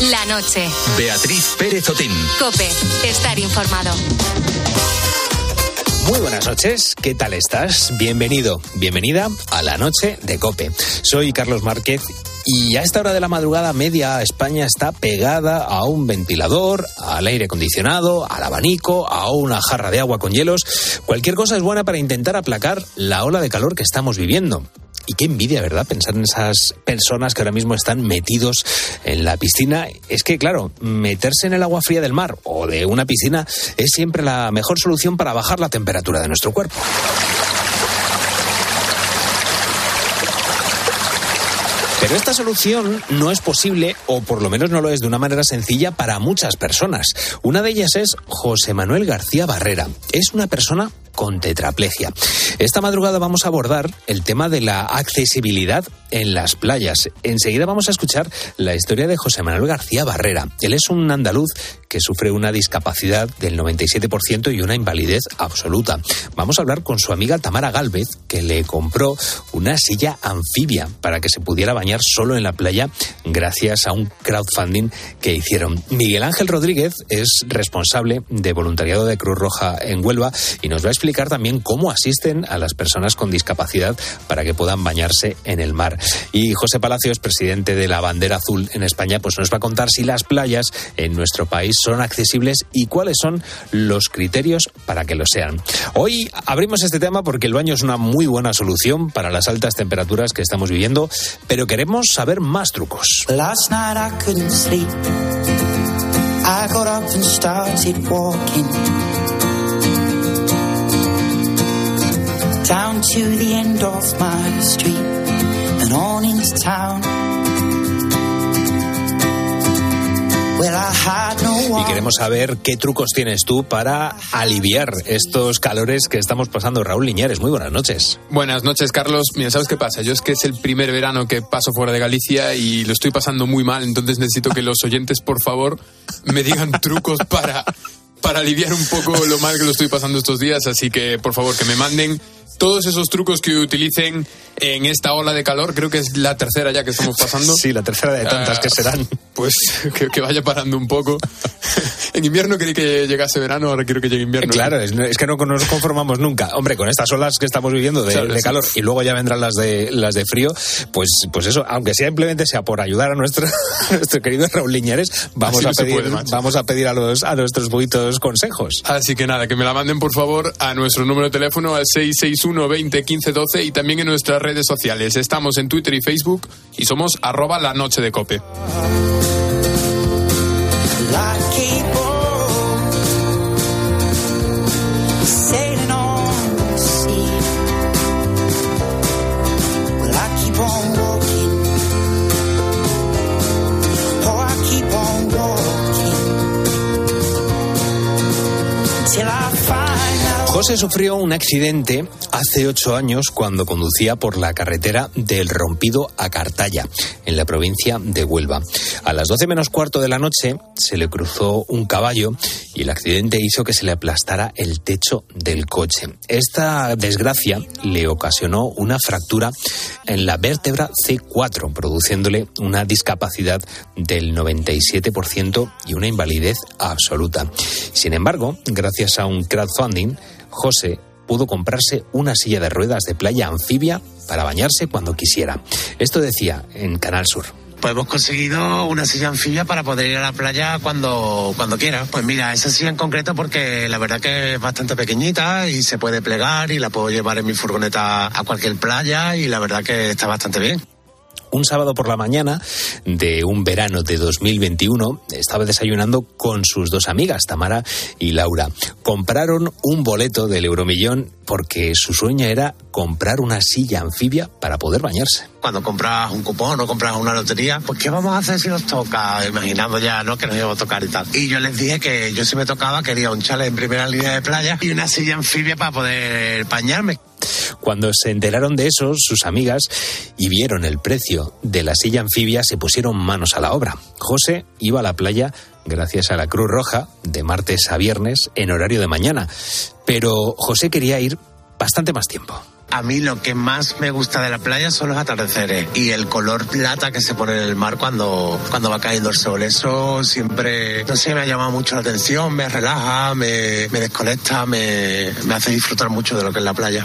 La noche. Beatriz Pérez Otín. Cope, estar informado. Muy buenas noches, ¿qué tal estás? Bienvenido, bienvenida a la noche de Cope. Soy Carlos Márquez y a esta hora de la madrugada media España está pegada a un ventilador, al aire acondicionado, al abanico, a una jarra de agua con hielos. Cualquier cosa es buena para intentar aplacar la ola de calor que estamos viviendo. Y qué envidia, ¿verdad? Pensar en esas personas que ahora mismo están metidos en la piscina. Es que, claro, meterse en el agua fría del mar o de una piscina es siempre la mejor solución para bajar la temperatura de nuestro cuerpo. Pero esta solución no es posible, o por lo menos no lo es de una manera sencilla para muchas personas. Una de ellas es José Manuel García Barrera. Es una persona con tetraplegia. Esta madrugada vamos a abordar el tema de la accesibilidad en las playas. Enseguida vamos a escuchar la historia de José Manuel García Barrera. Él es un andaluz que sufre una discapacidad del 97% y una invalidez absoluta. Vamos a hablar con su amiga Tamara Galvez, que le compró una silla anfibia para que se pudiera bañar solo en la playa gracias a un crowdfunding que hicieron. Miguel Ángel Rodríguez es responsable de voluntariado de Cruz Roja en Huelva y nos va a explicar también cómo asisten a las personas con discapacidad para que puedan bañarse en el mar. Y José Palacios, presidente de la Bandera Azul en España, pues nos va a contar si las playas en nuestro país son accesibles y cuáles son los criterios para que lo sean. Hoy abrimos este tema porque el baño es una muy buena solución para las altas temperaturas que estamos viviendo, pero queremos saber más trucos. Last night I. I got up and started walking down to the end of my on into town. Y queremos saber qué trucos tienes tú para aliviar estos calores que estamos pasando. Raúl Liñares, muy buenas noches. Buenas noches, Carlos. Mira, ¿sabes qué pasa? Yo es que es el primer verano que paso fuera de Galicia y lo estoy pasando muy mal, entonces necesito que los oyentes, por favor, me digan trucos para, para aliviar un poco lo mal que lo estoy pasando estos días. Así que, por favor, que me manden todos esos trucos que utilicen en esta ola de calor, creo que es la tercera ya que estamos pasando. Sí, la tercera de tantas que ah, serán. Pues que, vaya parando un poco. en invierno quería que llegase verano, ahora quiero que llegue invierno. Claro, es, que no nos conformamos nunca. Hombre, con estas olas que estamos viviendo de, calor y luego ya vendrán las de las de frío, pues, pues eso, aunque simplemente sea por ayudar a nuestro, nuestro querido Raúl Liñares, vamos a pedir, vamos a pedir a los a nuestros poquitos consejos. Así que nada, que me la manden por favor a nuestro número de teléfono al 661 20 15 12 y también en nuestras redes sociales. Estamos en Twitter y Facebook y somos arroba la noche de cope. José sufrió un accidente hace ocho años cuando conducía por la carretera del Rompido a Cartaya, en la provincia de Huelva. A las doce menos cuarto de la noche se le cruzó un caballo y el accidente hizo que se le aplastara el techo del coche. Esta desgracia le ocasionó una fractura en la vértebra C4, produciéndole una discapacidad del 97% y una invalidez absoluta. Sin embargo, gracias a un crowdfunding, José pudo comprarse una silla de ruedas de playa anfibia para bañarse cuando quisiera. Esto decía en Canal Sur. Pues hemos conseguido una silla anfibia para poder ir a la playa cuando, cuando quiera. Pues mira, esa silla en concreto porque la verdad que es bastante pequeñita y se puede plegar y la puedo llevar en mi furgoneta a cualquier playa y la verdad que está bastante bien un sábado por la mañana de un verano de 2021 estaba desayunando con sus dos amigas, Tamara y Laura. Compraron un boleto del Euromillón porque su sueño era comprar una silla anfibia para poder bañarse. Cuando compras un cupón o compras una lotería, pues ¿qué vamos a hacer si nos toca? Imaginando ya, ¿no? Que nos iba a tocar y tal. Y yo les dije que yo si me tocaba quería un chale en primera línea de playa y una silla anfibia para poder bañarme. Cuando se enteraron de eso, sus amigas, y vieron el precio de la silla anfibia, se pusieron manos a la obra. José iba a la playa gracias a la Cruz Roja de martes a viernes en horario de mañana. Pero José quería ir bastante más tiempo a mí lo que más me gusta de la playa son los atardeceres y el color plata que se pone en el mar cuando, cuando va cayendo el sol. Eso siempre, no sé, me ha llamado mucho la atención, me relaja, me, desconecta, me hace disfrutar mucho de lo que es la playa.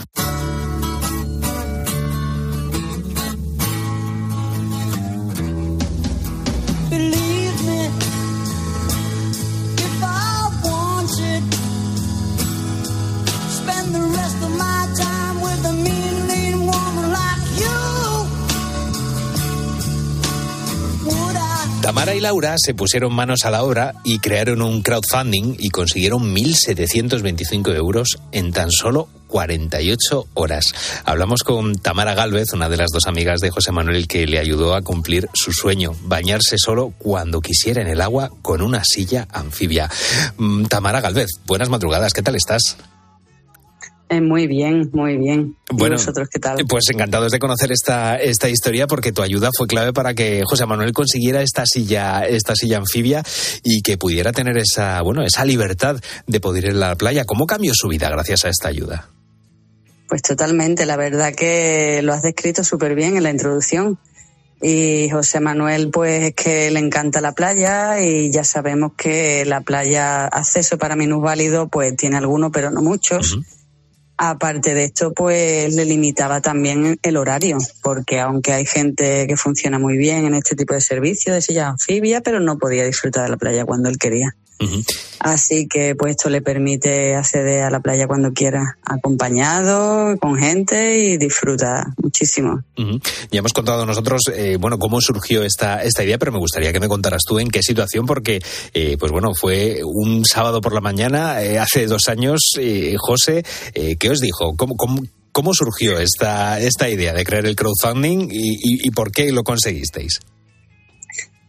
Y Laura se pusieron manos a la obra y crearon un crowdfunding y consiguieron 1.725 euros en tan solo 48 horas. Hablamos con Tamara Galvez, una de las dos amigas de José Manuel que le ayudó a cumplir su sueño, bañarse solo cuando quisiera en el agua con una silla anfibia. Mm, Tamara Galvez, buenas madrugadas, ¿qué tal estás? Eh, muy bien, muy bien. ¿Y Bueno, vosotros qué tal? Pues encantados de conocer esta, esta historia porque tu ayuda fue clave para que José Manuel consiguiera esta silla, esta silla anfibia y que pudiera tener esa, bueno, esa libertad de poder ir a la playa. ¿Cómo cambió su vida gracias a esta ayuda? Pues totalmente, la verdad que lo has descrito súper bien en la introducción. Y José Manuel, pues es que le encanta la playa y ya sabemos que la playa, acceso para minusválido, pues tiene algunos, pero no muchos. Aparte de esto, pues le limitaba también el horario, porque aunque hay gente que funciona muy bien en este tipo de servicio de silla anfibia, pero no podía disfrutar de la playa cuando él quería. Así que pues esto le permite acceder a la playa cuando quiera, acompañado, con gente y disfruta muchísimo. Ya hemos contado nosotros, eh, bueno, cómo surgió esta, esta idea, pero me gustaría que me contaras tú en qué situación, porque, eh, pues bueno, fue un sábado por la mañana, eh, hace dos años, eh, José, ¿qué os dijo? ¿Cómo, cómo, cómo surgió esta, esta idea de crear el crowdfunding y, y- y por qué lo conseguisteis?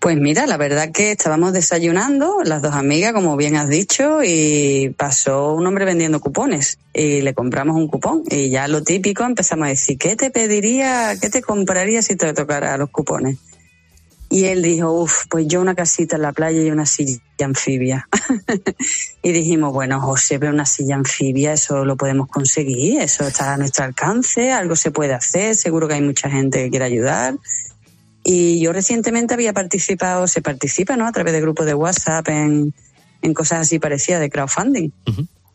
Pues mira, la verdad que estábamos desayunando, las dos amigas, como bien has dicho, y pasó un hombre vendiendo cupones y le compramos un cupón y ya lo típico empezamos a decir, ¿qué te pediría, qué te compraría si te tocara los cupones? Y él dijo, uff, pues yo una casita en la playa y una silla anfibia. y dijimos, bueno, José, pero una silla anfibia, eso lo podemos conseguir, eso está a nuestro alcance, algo se puede hacer, seguro que hay mucha gente que quiere ayudar. Y yo recientemente había participado, se participa, ¿no? A través de grupos de WhatsApp en, en cosas así parecidas de crowdfunding.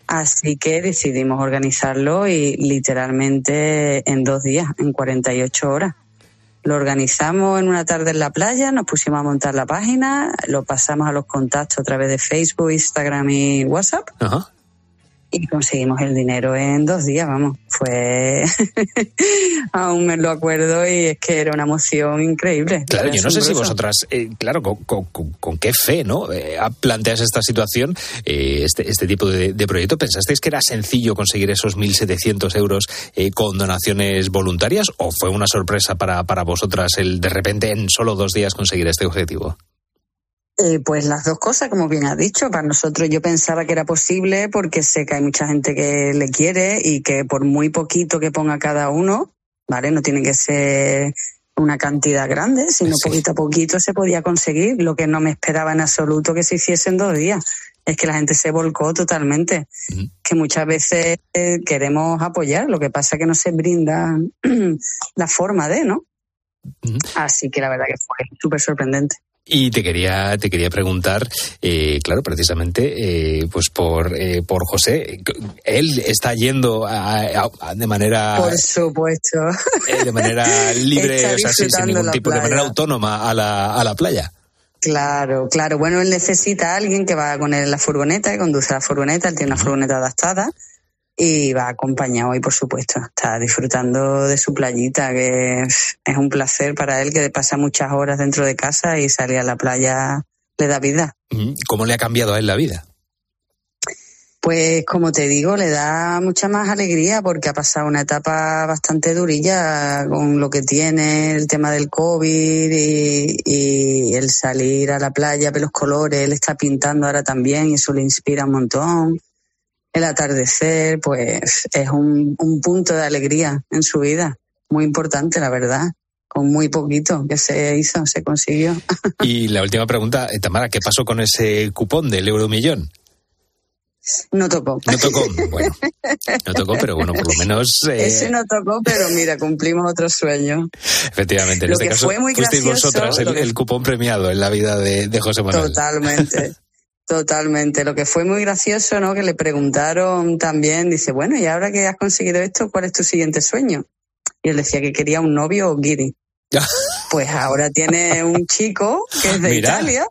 Así que decidimos organizarlo y literalmente en dos días, en 48 horas. Lo organizamos en una tarde en la playa, nos pusimos a montar la página, lo pasamos a los contactos a través de Facebook, Instagram y WhatsApp Ajá. Y conseguimos el dinero en dos días, vamos. Fue. Aún me lo acuerdo y es que era una emoción increíble. Claro, yo no sé si vosotras, eh, claro, con, con- con- con qué fe, ¿no? Eh, planteas esta situación, eh, este, este tipo de, de proyecto. ¿Pensasteis que era sencillo conseguir esos 1.700 euros eh, con donaciones voluntarias o fue una sorpresa para, para vosotras el de repente en solo dos días conseguir este objetivo? Eh, pues las dos cosas, como bien has dicho. Para nosotros yo pensaba que era posible porque sé que hay mucha gente que le quiere y que por muy poquito que ponga cada uno, ¿vale? No tiene que ser una cantidad grande, sino Sí. poquito a poquito se podía conseguir. Lo que no me esperaba en absoluto que se hiciese en dos días. Es que la gente se volcó totalmente. Que muchas veces eh, queremos apoyar, lo que pasa que no se brinda la forma de, ¿no? Así que la verdad que fue súper sorprendente. Y te quería, te quería preguntar, eh, claro, precisamente, eh, pues por, eh, por José, él está yendo a- a- a- de manera Por supuesto. eh, de manera libre, o sea, sin, ningún tipo, de manera autónoma a la, a la playa. Claro, claro. Bueno, él necesita a alguien que va con él en la furgoneta, que conduce la furgoneta. Él tiene una furgoneta adaptada y va acompañado y, por supuesto, está disfrutando de su playita, que es un placer para él, que pasa muchas horas dentro de casa y salir a la playa le da vida. ¿Cómo le ha cambiado a él la vida? Pues como te digo, le da mucha más alegría porque ha pasado una etapa bastante durilla con lo que tiene el tema del COVID y, y el salir a la playa, ver los colores, él está pintando ahora también y eso le inspira un montón. El atardecer, pues es un, un punto de alegría en su vida, muy importante, la verdad, con muy poquito que se hizo, se consiguió. Y la última pregunta, eh, Tamara, ¿qué pasó con ese cupón del euromillón? No tocó. No tocó, bueno. No tocó, pero bueno, por lo menos. Eh... Ese no tocó, pero mira, cumplimos otro sueño. Efectivamente, en este caso fue muy fuisteis vosotras el, el, cupón premiado en la vida de, de José Manuel. Totalmente. Totalmente. Lo que fue muy gracioso, ¿no? Que le preguntaron también, dice, bueno, y ahora que has conseguido esto, ¿cuál es tu siguiente sueño? Y él decía que quería un novio o guiri. Pues ahora tiene un chico que es de Italia.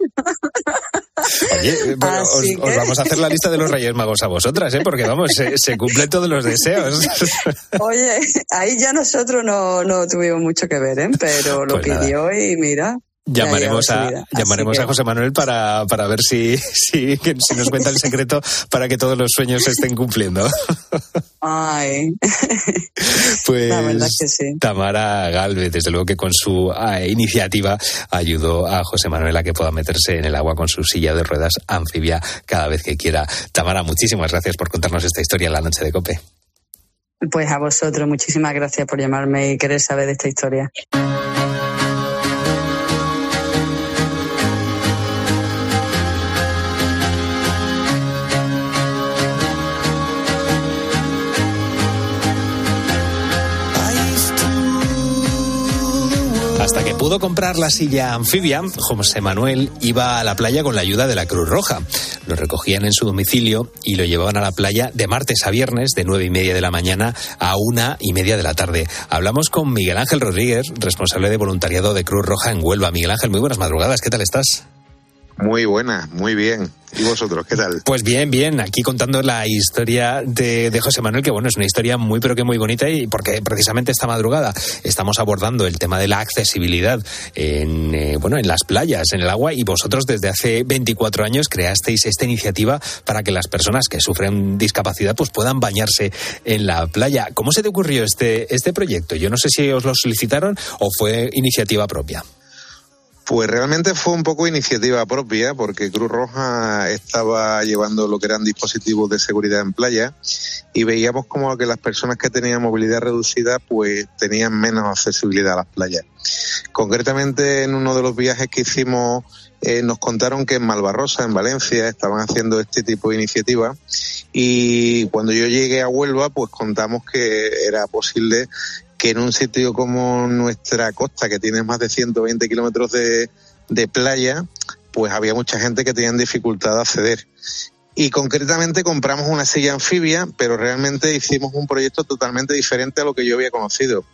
Oye, bueno, os, os, vamos a hacer la lista de los Reyes Magos a vosotras, ¿eh? porque vamos, se, se cumplen todos los deseos. Oye, ahí ya nosotros no, no tuvimos mucho que ver, ¿eh? pero lo pues pidió nada. y mira. Llamaremos, a, llamaremos a José Manuel para, para ver si, si, si, nos cuenta el secreto para que todos los sueños se estén cumpliendo. Ay. Pues La verdad que sí. Tamara Galvez, desde luego que con su uh, iniciativa ayudó a José Manuel a que pueda meterse en el agua con su silla de ruedas anfibia cada vez que quiera. Tamara, muchísimas gracias por contarnos esta historia en la noche de Cope. Pues a vosotros, muchísimas gracias por llamarme y querer saber de esta historia. Pudo comprar la silla anfibia, José Manuel iba a la playa con la ayuda de la Cruz Roja. Lo recogían en su domicilio y lo llevaban a la playa de martes a viernes, de nueve y media de la mañana a una y media de la tarde. Hablamos con Miguel Ángel Rodríguez, responsable de voluntariado de Cruz Roja en Huelva. Miguel Ángel, muy buenas madrugadas. ¿Qué tal estás? Muy buena, muy bien. ¿Y vosotros qué tal? Pues bien, bien. Aquí contando la historia de, José Manuel, que bueno, es una historia muy pero que muy bonita y porque precisamente esta madrugada estamos abordando el tema de la accesibilidad en, eh, bueno, en las playas, en el agua y vosotros desde hace 24 años creasteis esta iniciativa para que las personas que sufren discapacidad pues puedan bañarse en la playa. ¿Cómo se te ocurrió este, este proyecto? Yo no sé si os lo solicitaron o fue iniciativa propia. Pues realmente fue un poco iniciativa propia, porque Cruz Roja estaba llevando lo que eran dispositivos de seguridad en playa y veíamos como que las personas que tenían movilidad reducida pues tenían menos accesibilidad a las playas. Concretamente en uno de los viajes que hicimos eh, nos contaron que en Malvarrosa, en Valencia, estaban haciendo este tipo de iniciativa y cuando yo llegué a Huelva pues contamos que era posible que en un sitio como nuestra costa, que tiene más de 120 kilómetros de, de playa, pues había mucha gente que tenía dificultad de acceder. Y concretamente compramos una silla anfibia, pero realmente hicimos un proyecto totalmente diferente a lo que yo había conocido,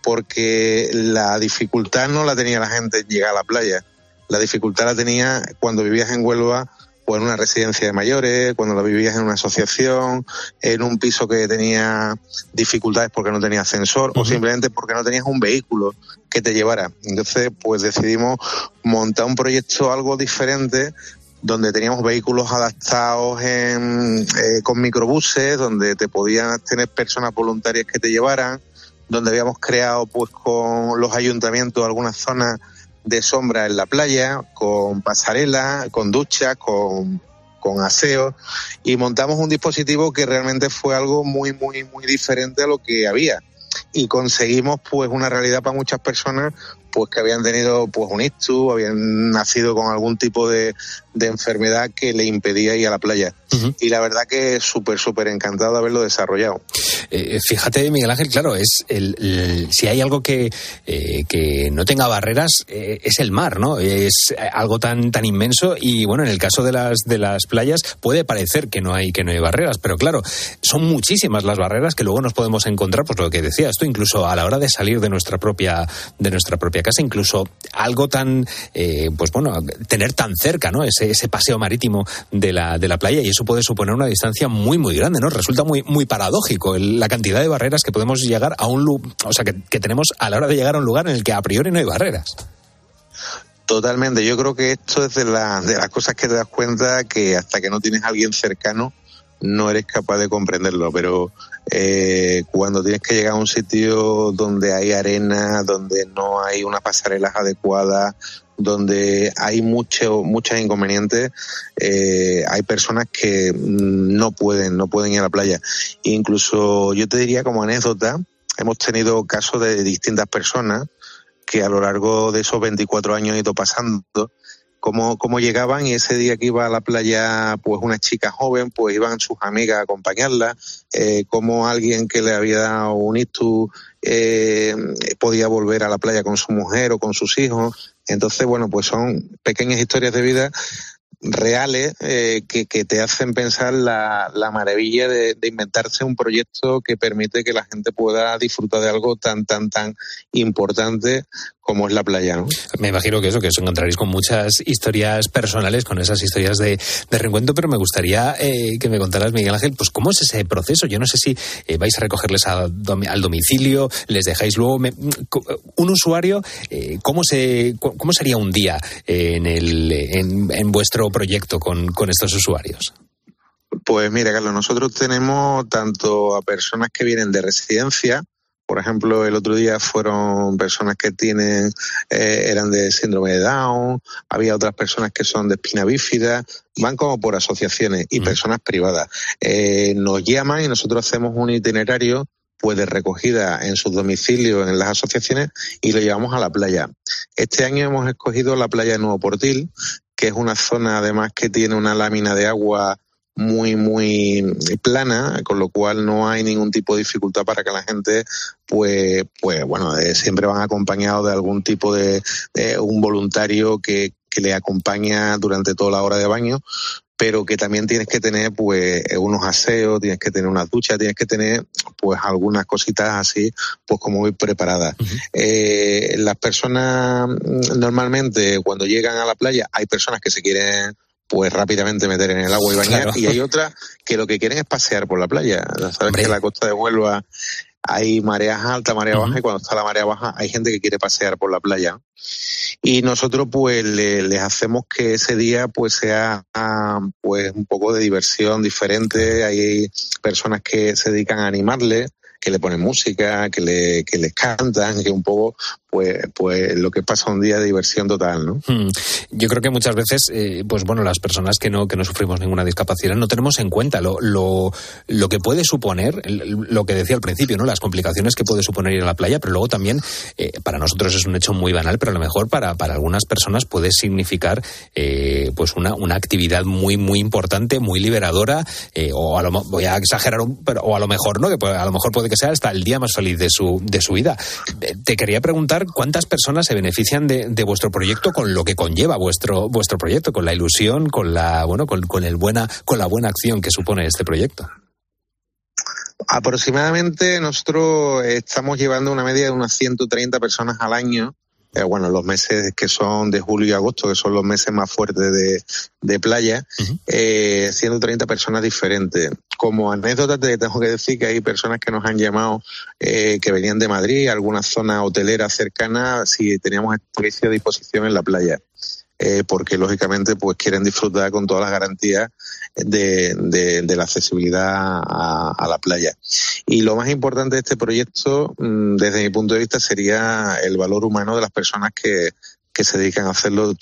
porque la dificultad no la tenía la gente en llegar a la playa, la dificultad la tenía cuando vivías en Huelva o en una residencia de mayores, cuando la vivías en una asociación, en un piso que tenía dificultades porque no tenía ascensor uh -huh. o simplemente porque no tenías un vehículo que te llevara. Entonces, pues decidimos montar un proyecto algo diferente donde teníamos vehículos adaptados en, eh, con microbuses, donde te podían tener personas voluntarias que te llevaran, donde habíamos creado pues con los ayuntamientos algunas zonas de sombra en la playa, con pasarela, con duchas, con, con aseo, y montamos un dispositivo que realmente fue algo muy, muy, muy diferente a lo que había. Y conseguimos pues una realidad para muchas personas pues que habían tenido pues un ictus, habían nacido con algún tipo de, de enfermedad que le impedía ir a la playa. Uh -huh. Y la verdad que súper, súper encantado de haberlo desarrollado. Eh, fíjate, Miguel Ángel, claro, es el, el si hay algo que, eh, que no tenga barreras, eh, es el mar, ¿no? Es algo tan, tan inmenso y bueno, en el caso de las, de las playas puede parecer que no hay, que no hay barreras, pero claro, son muchísimas las barreras que luego nos podemos encontrar, pues lo que decías tú, incluso a la hora de salir de nuestra propia, de nuestra propia casa, incluso algo tan, eh, pues bueno, tener tan cerca, ¿no? Ese, ese paseo marítimo de la, de la playa y eso puede suponer una distancia muy, muy grande, ¿no? Resulta muy, muy paradójico el, la cantidad de barreras que podemos llegar a un o sea, que, que tenemos a la hora de llegar a un lugar en el que a priori no hay barreras. Totalmente, yo creo que esto es de, la, de las cosas que te das cuenta que hasta que no tienes a alguien cercano no eres capaz de comprenderlo, pero eh, cuando tienes que llegar a un sitio donde hay arena, donde no hay unas pasarelas adecuadas, donde hay mucho, muchos inconvenientes, eh, hay personas que no pueden, no pueden ir a la playa. Incluso yo te diría como anécdota, hemos tenido casos de distintas personas que a lo largo de esos 24 años han ido pasando cómo, cómo llegaban y ese día que iba a la playa pues una chica joven, pues iban sus amigas a acompañarla, eh, como alguien que le había dado un ictus eh, podía volver a la playa con su mujer o con sus hijos. Entonces, bueno, pues son pequeñas historias de vida reales eh, que, que, te hacen pensar la, la maravilla de, de, inventarse un proyecto que permite que la gente pueda disfrutar de algo tan, tan, tan importante como es la playa. ¿no? Me imagino que eso, que os encontraréis con muchas historias personales, con esas historias de, de reencuentro, pero me gustaría eh, que me contaras, Miguel Ángel, pues cómo es ese proceso. Yo no sé si eh, vais a recogerles a, al domicilio, les dejáis luego. Me, un usuario, eh, ¿cómo, se, ¿cómo sería un día en, el, en, en vuestro proyecto con, con estos usuarios? Pues mira, Carlos, nosotros tenemos tanto a personas que vienen de residencia, por ejemplo, el otro día fueron personas que tienen, eh, eran de síndrome de Down, había otras personas que son de espina bífida, van como por asociaciones y personas privadas. Eh, nos llaman y nosotros hacemos un itinerario pues de recogida en sus domicilios en las asociaciones y lo llevamos a la playa. Este año hemos escogido la playa de Nuevo Portil, que es una zona además que tiene una lámina de agua muy, muy plana, con lo cual no hay ningún tipo de dificultad para que la gente, pues, pues bueno, eh, siempre van acompañados de algún tipo de, de un voluntario que, que le acompaña durante toda la hora de baño, pero que también tienes que tener pues unos aseos, tienes que tener unas duchas, tienes que tener pues algunas cositas así pues como muy preparadas. Uh -huh. eh, las personas normalmente cuando llegan a la playa hay personas que se quieren pues rápidamente meter en el agua y bañar. Claro. Y hay otras que lo que quieren es pasear por la playa. Sabes Hombre. que la costa de Huelva hay mareas altas, marea uh -huh. baja, y cuando está la marea baja hay gente que quiere pasear por la playa. Y nosotros pues le, les hacemos que ese día pues sea pues un poco de diversión diferente. Hay personas que se dedican a animarle que le ponen música, que le, que les cantan, que un poco pues, pues lo que pasa un día de diversión total, ¿no? Hmm. Yo creo que muchas veces, eh, pues bueno, las personas que no, que no sufrimos ninguna discapacidad no tenemos en cuenta lo, lo, lo que puede suponer, lo que decía al principio, ¿no? Las complicaciones que puede suponer ir a la playa, pero luego también, eh, para nosotros es un hecho muy banal, pero a lo mejor para, para algunas personas puede significar, eh, pues una, una actividad muy, muy importante, muy liberadora, eh, o a lo, voy a exagerar, pero, o a lo mejor, ¿no? Que a lo mejor puede que sea hasta el día más feliz de su, de su vida. Te quería preguntar cuántas personas se benefician de, vuestro proyecto con lo que conlleva vuestro, vuestro proyecto, con la ilusión, con la, bueno, con, con, el buena, con la buena acción que supone este proyecto. Aproximadamente nosotros estamos llevando una media de unas 130 personas al año eh, bueno, los meses que son de julio y agosto, que son los meses más fuertes de, de playa, uh -huh. eh, 130 personas diferentes. Como anécdota te tengo que decir que hay personas que nos han llamado eh, que venían de Madrid, alguna zona hotelera cercana, si teníamos servicio a disposición en la playa. Eh, porque lógicamente pues quieren disfrutar con todas las garantías de, de, de la accesibilidad a, a, la playa. Y lo más importante de este proyecto, mm, desde mi punto de vista, sería el valor humano de las personas que, que se dedican a hacerlo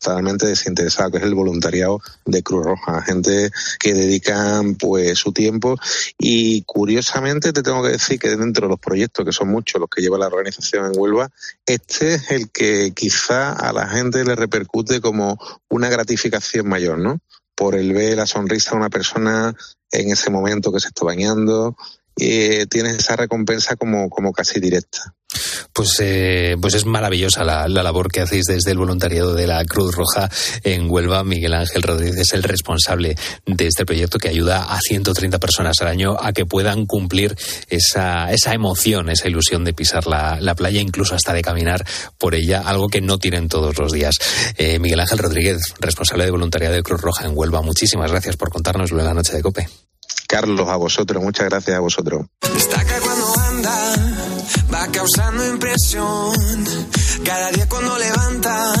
totalmente desinteresado, que es el voluntariado de Cruz Roja, gente que dedican pues su tiempo y curiosamente te tengo que decir que dentro de los proyectos, que son muchos los que lleva la organización en Huelva, este es el que quizá a la gente le repercute como una gratificación mayor, ¿no? Por el ver la sonrisa de una persona en ese momento que se está bañando, eh, tienes esa recompensa como, como casi directa. Pues, eh, pues es maravillosa la, la, labor que hacéis desde el voluntariado de la Cruz Roja en Huelva. Miguel Ángel Rodríguez es el responsable de este proyecto que ayuda a 130 personas al año a que puedan cumplir esa, esa emoción, esa ilusión de pisar la, la playa, incluso hasta de caminar por ella, algo que no tienen todos los días. Eh, Miguel Ángel Rodríguez, responsable de voluntariado de Cruz Roja en Huelva, muchísimas gracias por contárnoslo en la noche de COPE. Carlos, a vosotros, muchas gracias a vosotros. Destaca cuando anda, va causando impresión. Cada día cuando levanta,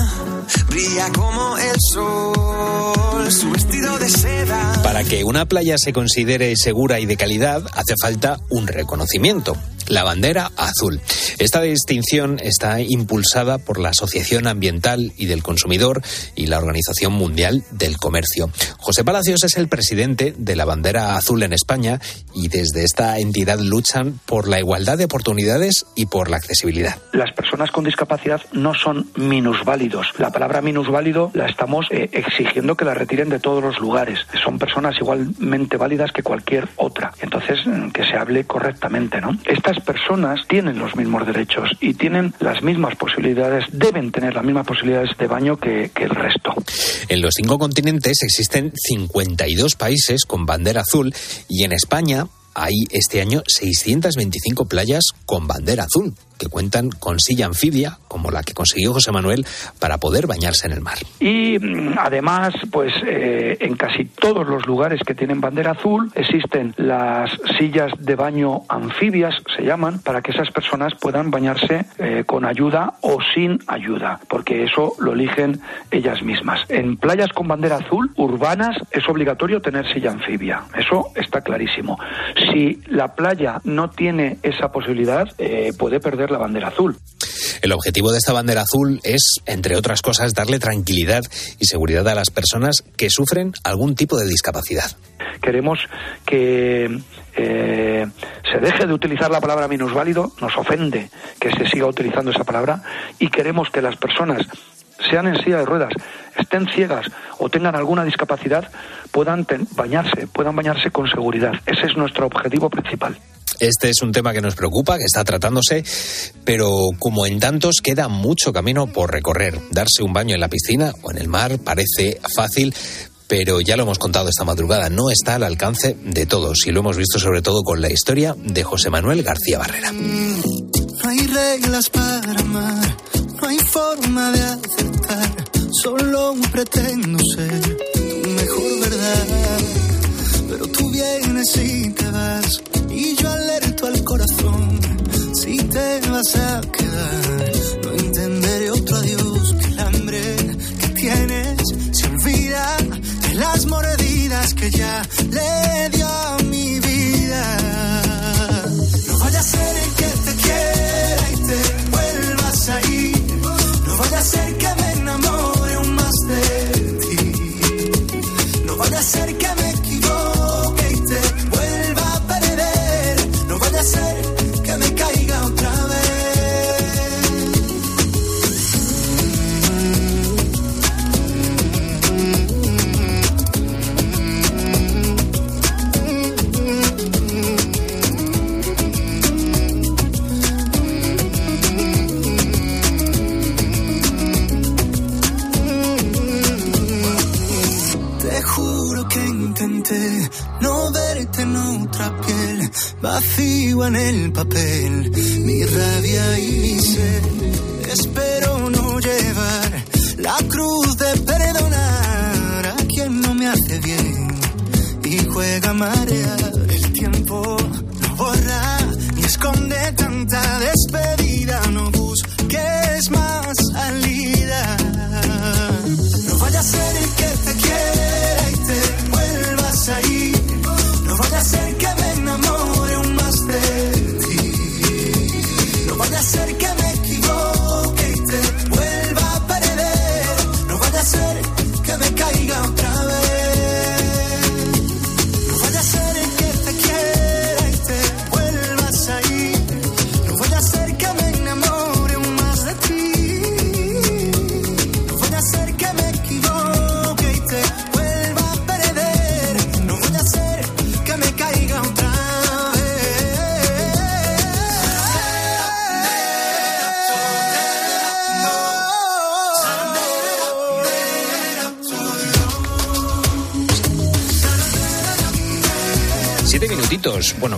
brilla como el sol. Su vestido de seda. Para que una playa se considere segura y de calidad, hace falta un reconocimiento la bandera azul. Esta distinción está impulsada por la Asociación Ambiental y del Consumidor y la Organización Mundial del Comercio. José Palacios es el presidente de la bandera azul en España y desde esta entidad luchan por la igualdad de oportunidades y por la accesibilidad. Las personas con discapacidad no son minusválidos. La palabra minusválido la estamos eh, exigiendo que la retiren de todos los lugares. Son personas igualmente válidas que cualquier otra. Entonces, mm, que se hable correctamente, ¿no? Estas personas tienen los mismos derechos y tienen las mismas posibilidades, deben tener las mismas posibilidades de baño que, el resto. En los cinco continentes existen 52 países con bandera azul y en España hay este año 625 playas con bandera azul que cuentan con silla anfibia, como la que consiguió José Manuel, para poder bañarse en el mar. Y mm, además, pues eh, en casi todos los lugares que tienen bandera azul existen las sillas de baño anfibias, se llaman, para que esas personas puedan bañarse eh, con ayuda o sin ayuda, porque eso lo eligen ellas mismas. En playas con bandera azul, urbanas, es obligatorio tener silla anfibia. Eso está clarísimo. Si la playa no tiene esa posibilidad, eh, puede perder la bandera azul. El objetivo de esta bandera azul es, entre otras cosas, darle tranquilidad y seguridad a las personas que sufren algún tipo de discapacidad. Queremos que eh, se deje de utilizar la palabra minusválido, nos ofende que se siga utilizando esa palabra y queremos que las personas sean en silla de ruedas, estén ciegas o tengan alguna discapacidad, puedan bañarse, puedan bañarse con seguridad. Ese es nuestro objetivo principal. Este es un tema que nos preocupa, que está tratándose, pero como en tantos queda mucho camino por recorrer. Darse un baño en la piscina o en el mar parece fácil, pero ya lo hemos contado esta madrugada, no está al alcance de todos y lo hemos visto sobre todo con la historia de José Manuel García Barrera. No hay reglas para amar, no hay forma de aceptar, solo pretendo ser tu mejor verdad. Pero tú vienes y te vacío en el papel, mi rabia y mi sed. Espero no llevar la cruz de perdonar a quien no me hace bien y juega a marear. El tiempo no borra ni esconde tanta despedida, no busques más salida. No vaya a ser el que te quiera bueno,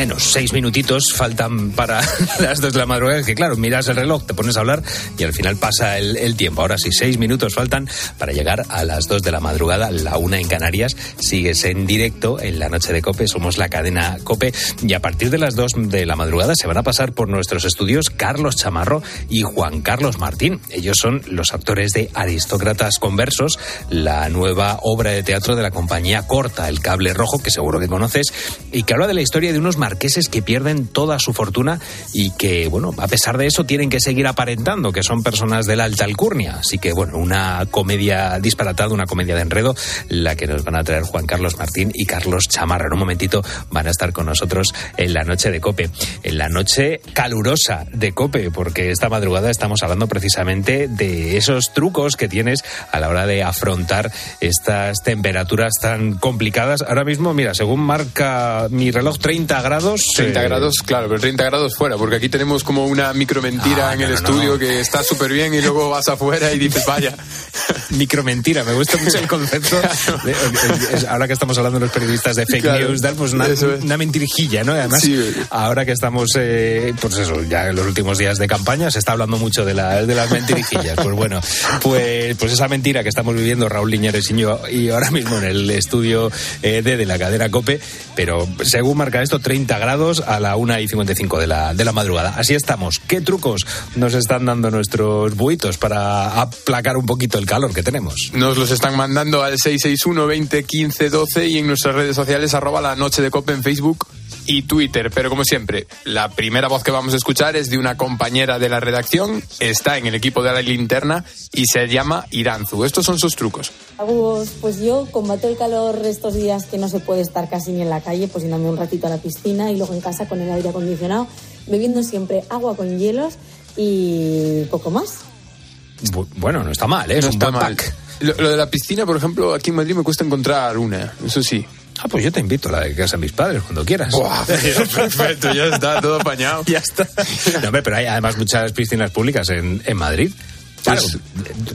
menos, seis minutitos faltan para las dos de la madrugada, que claro, miras el reloj, te pones a hablar y al final pasa el, el tiempo. Ahora sí, seis minutos faltan para llegar a las dos de la madrugada, la una en Canarias. Sigues en directo en la noche de Cope, somos la cadena Cope y a partir de las dos de la madrugada se van a pasar por nuestros estudios Carlos Chamarro y Juan Carlos Martín. Ellos son los actores de Aristócratas Conversos, la nueva obra de teatro de la compañía Corta, El Cable Rojo, que seguro que conoces, y que habla de la historia de unos marqueses que pierden toda su fortuna y que, bueno, a pesar de eso tienen que seguir aparentando que son personas de la alta alcurnia. Así que, bueno, una comedia disparatada, una comedia de enredo, la que nos van a traer Juan Carlos Martín y Carlos Chamarra. En un momentito van a estar con nosotros en la noche de Cope, en la noche calurosa de Cope, porque esta madrugada estamos hablando precisamente de esos trucos que tienes a la hora de afrontar estas temperaturas tan complicadas. Ahora mismo, mira, según marca mi reloj, 30 grados. 30 eh, grados, claro, pero 30 grados fuera, porque aquí tenemos como una micro mentira Ah, en no, el no, estudio que está súper bien y luego vas afuera y dices, vaya. Micromentira, me gusta mucho el concepto. de- ahora que estamos hablando de los periodistas de fake Claro, news, tal, pues una, es. una mentirijilla, ¿no? Además, Sí. ahora que estamos, eh, pues eso, ya en los últimos días de campaña, se está hablando mucho de, la- de las mentirijillas. Pues bueno, pues, pues esa mentira que estamos viviendo Raúl Liñares y yo, y ahora mismo en el estudio eh, de, de la cadena COPE, pero según marca esto, 30 grados a la 1 y 55 de la, de la madrugada. Así estamos. ¿Qué trucos nos están dando nuestros buitos para aplacar un poquito el calor que tenemos? Nos los están mandando al 661 20 15 12 y en nuestras redes sociales arroba la noche de copa en Facebook y Twitter. Pero como siempre, la primera voz que vamos a escuchar es de una compañera de la redacción, está en el equipo de la linterna y se llama Iranzu. Estos son sus trucos. Pues yo combato el calor estos días que no se puede estar casi ni en la calle, pues yéndome un ratito a la piscina y luego en casa con el aire acondicionado, bebiendo siempre agua con hielos y poco más. Bu- Bueno, no está mal, ¿eh? es No un está buen mal. pack. Lo, lo de la piscina, por ejemplo, aquí en Madrid me cuesta encontrar una, eso sí. Ah, pues yo te invito a la de casa de mis padres cuando quieras. Buah, perfecto, ya está, todo apañado. ya está. No, hombre, pero hay además muchas piscinas públicas en, en Madrid. Claro,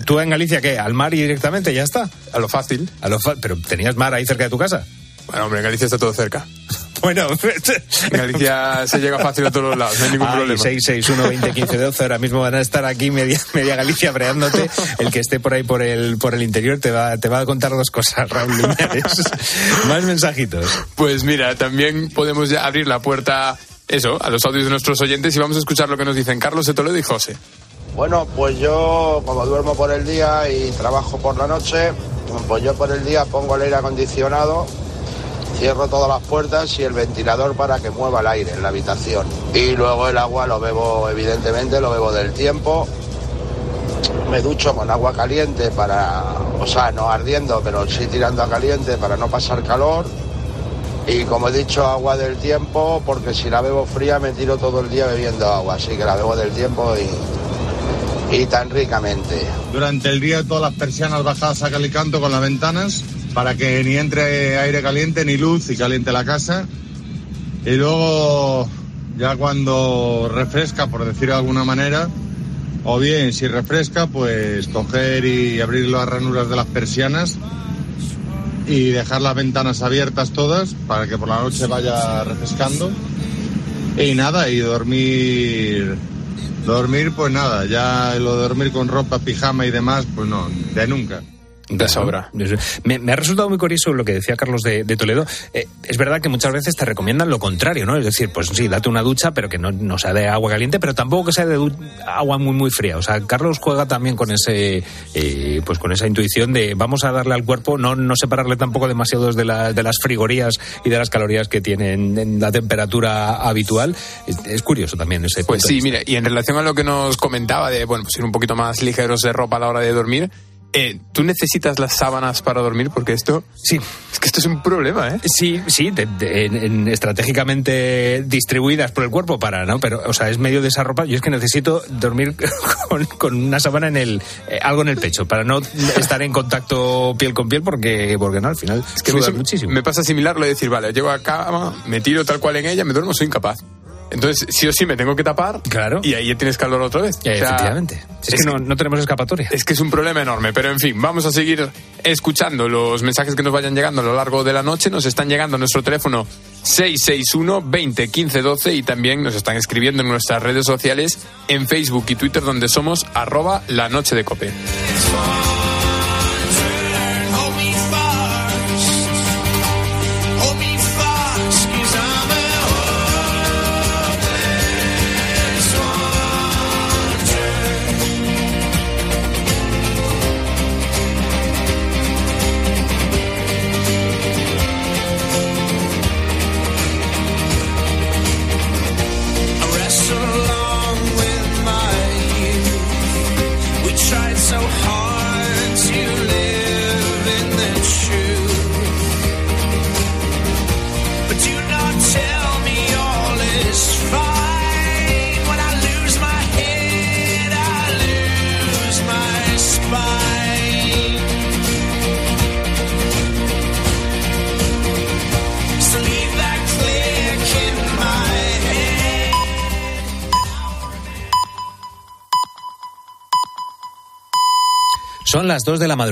¿tú en Galicia qué? ¿Al mar y directamente? ¿Ya está? A lo fácil. A lo fa- ¿Pero tenías mar ahí cerca de tu casa? Bueno, hombre, en Galicia está todo cerca. Bueno, En Galicia se llega fácil a todos los lados, no hay ningún Ay, problema. 661 20 15 12 ahora mismo van a estar aquí media, media Galicia breándote el que esté por ahí por el por el interior te va te va a contar dos cosas Raúl Linares más mensajitos Pues mira, también podemos ya abrir la puerta, eso, a los audios de nuestros oyentes y vamos a escuchar lo que nos dicen Carlos de Toledo y José. Bueno, pues yo como duermo por el día y trabajo por la noche, pues yo por el día pongo el aire acondicionado, cierro todas las puertas y el ventilador para que mueva el aire en la habitación. Y luego el agua lo bebo, evidentemente, lo bebo del tiempo. Me ducho con agua caliente para, o sea, no ardiendo, pero sí tirando a caliente para no pasar calor. Y como he dicho, agua del tiempo, porque si la bebo fría me tiro todo el día bebiendo agua, así que la bebo del tiempo y, y tan ricamente. Durante el día todas las persianas bajadas a cal y canto con las ventanas para que ni entre aire caliente ni luz y caliente la casa. Y luego ya cuando refresca, por decirlo de alguna manera, o bien si refresca, pues coger y abrir las ranuras de las persianas y dejar las ventanas abiertas todas para que por la noche vaya refrescando. Y nada, y dormir Dormir, pues nada, ya lo de dormir con ropa, pijama y demás, pues no, de nunca. De sobra. Me, me ha resultado muy curioso lo que decía Carlos de, de Toledo. Eh, es verdad que muchas veces te recomiendan lo contrario, ¿no? Es decir, pues sí, date una ducha, pero que no, no sea de agua caliente, pero tampoco que sea de agua muy, muy fría. O sea, Carlos juega también con ese, eh, pues con esa intuición de vamos a darle al cuerpo, no, no separarle tampoco demasiado de, la- de las frigorías y de las calorías que tienen en la temperatura habitual. Es, es curioso también ese Pues punto sí, de vista. mira, y en relación a lo que nos comentaba de, bueno, pues ir un poquito más ligeros de ropa a la hora de dormir, eh, ¿tú necesitas las sábanas para dormir? Porque esto... Sí. Es que esto es un problema, ¿eh? Sí, sí, de- de- en- en- estratégicamente distribuidas por el cuerpo para, ¿no? Pero, o sea, es medio de esa ropa. Yo es que necesito dormir con, con una sábana en el, eh, algo en el pecho para no estar en contacto piel con piel porque, porque no, al final Es que eso muchísimo. me pasa similar lo de decir, vale, llego a cama, me tiro tal cual en ella, me duermo, soy incapaz. Entonces, sí o sí me tengo que tapar. Claro. Y ahí ya tienes calor otra vez. Eh, O sea, efectivamente. Es, que, no, no tenemos escapatoria. Es que es un problema enorme, pero en fin, vamos a seguir escuchando los mensajes que nos vayan llegando a lo largo de la noche. Nos están llegando a nuestro teléfono 661 20 15 12 y también nos están escribiendo en nuestras redes sociales en Facebook y Twitter donde somos arroba la noche de cope. 2 de la madrugada.